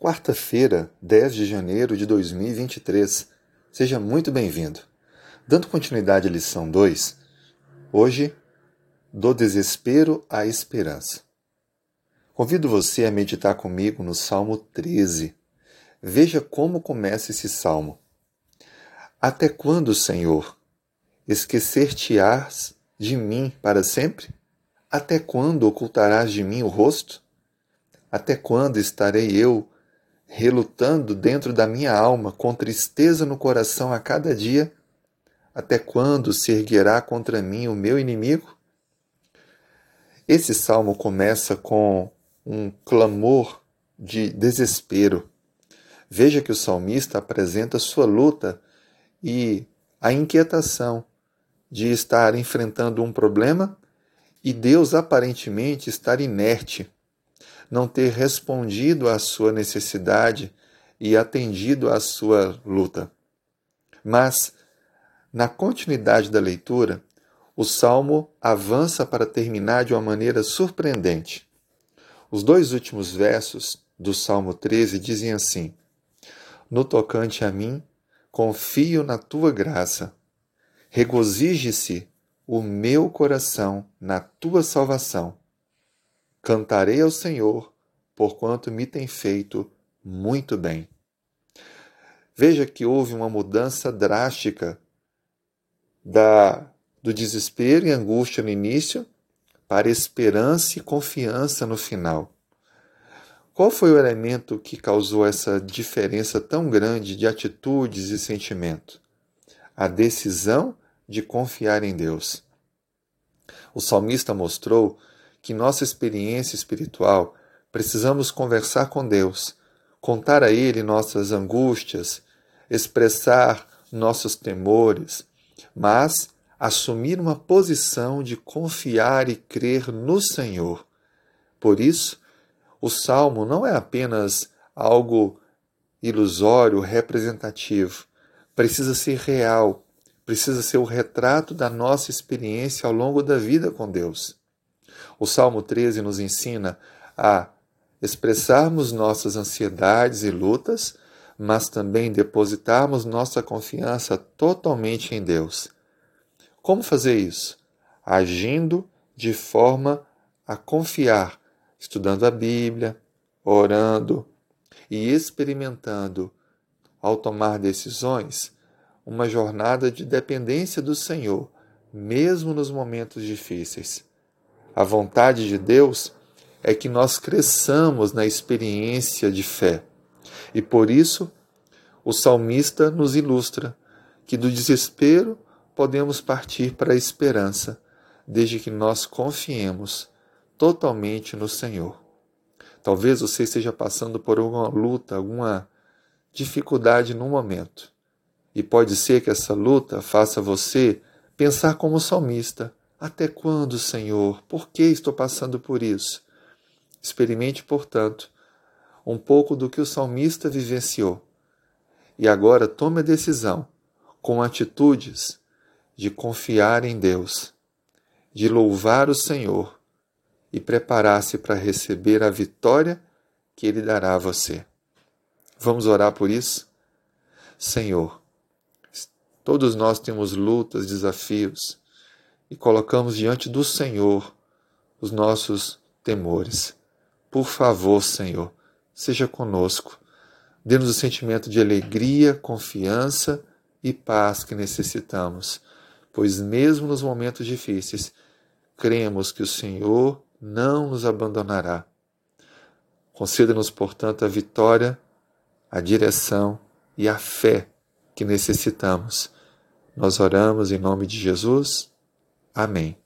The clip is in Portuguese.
quarta-feira, 10 de janeiro de 2023. Seja muito bem-vindo. Dando continuidade à lição 2, hoje, do desespero à esperança. Convido você a meditar comigo no Salmo 13. Veja como começa esse salmo. Até quando, Senhor, esquecer-te-ás de mim para sempre? Até quando ocultarás de mim o rosto? Até quando estarei eu relutando dentro da minha alma, com tristeza no coração a cada dia, até quando se erguerá contra mim o meu inimigo? Esse salmo começa com um clamor de desespero. Veja que o salmista apresenta sua luta e a inquietação de estar enfrentando um problema e Deus aparentemente estar inerte não ter respondido à sua necessidade e atendido à sua luta. Mas, na continuidade da leitura, o salmo avança para terminar de uma maneira surpreendente. Os dois últimos versos do Salmo 13 dizem assim: No tocante a mim, confio na tua graça. Regozije-se o meu coração na tua salvação. Cantarei ao Senhor, porquanto me tem feito muito bem. Veja que houve uma mudança drástica da, do desespero e angústia no início para esperança e confiança no final. Qual foi o elemento que causou essa diferença tão grande de atitudes e sentimento? A decisão de confiar em Deus. O salmista mostrou que nossa experiência espiritual precisamos conversar com Deus, contar a Ele nossas angústias, expressar nossos temores, mas assumir uma posição de confiar e crer no Senhor. Por isso, o salmo não é apenas algo ilusório, representativo. Precisa ser real, precisa ser o retrato da nossa experiência ao longo da vida com Deus. O Salmo 13 nos ensina a expressarmos nossas ansiedades e lutas, mas também depositarmos nossa confiança totalmente em Deus. Como fazer isso? Agindo de forma a confiar, estudando a Bíblia, orando e experimentando, ao tomar decisões, uma jornada de dependência do Senhor, mesmo nos momentos difíceis. A vontade de Deus é que nós cresçamos na experiência de fé. E por isso, o salmista nos ilustra que do desespero podemos partir para a esperança, desde que nós confiemos totalmente no Senhor. Talvez você esteja passando por alguma luta, alguma dificuldade no momento. E pode ser que essa luta faça você pensar como salmista até quando, Senhor? Por que estou passando por isso? Experimente, portanto, um pouco do que o salmista vivenciou. E agora tome a decisão, com atitudes, de confiar em Deus, de louvar o Senhor e preparar-se para receber a vitória que Ele dará a você. Vamos orar por isso? Senhor, todos nós temos lutas, desafios e colocamos diante do Senhor os nossos temores. Por favor, Senhor, seja conosco. Dê-nos o sentimento de alegria, confiança e paz que necessitamos, pois, mesmo nos momentos difíceis, cremos que o Senhor não nos abandonará. Conceda-nos, portanto, a vitória, a direção e a fé que necessitamos. Nós oramos em nome de Jesus. Amém.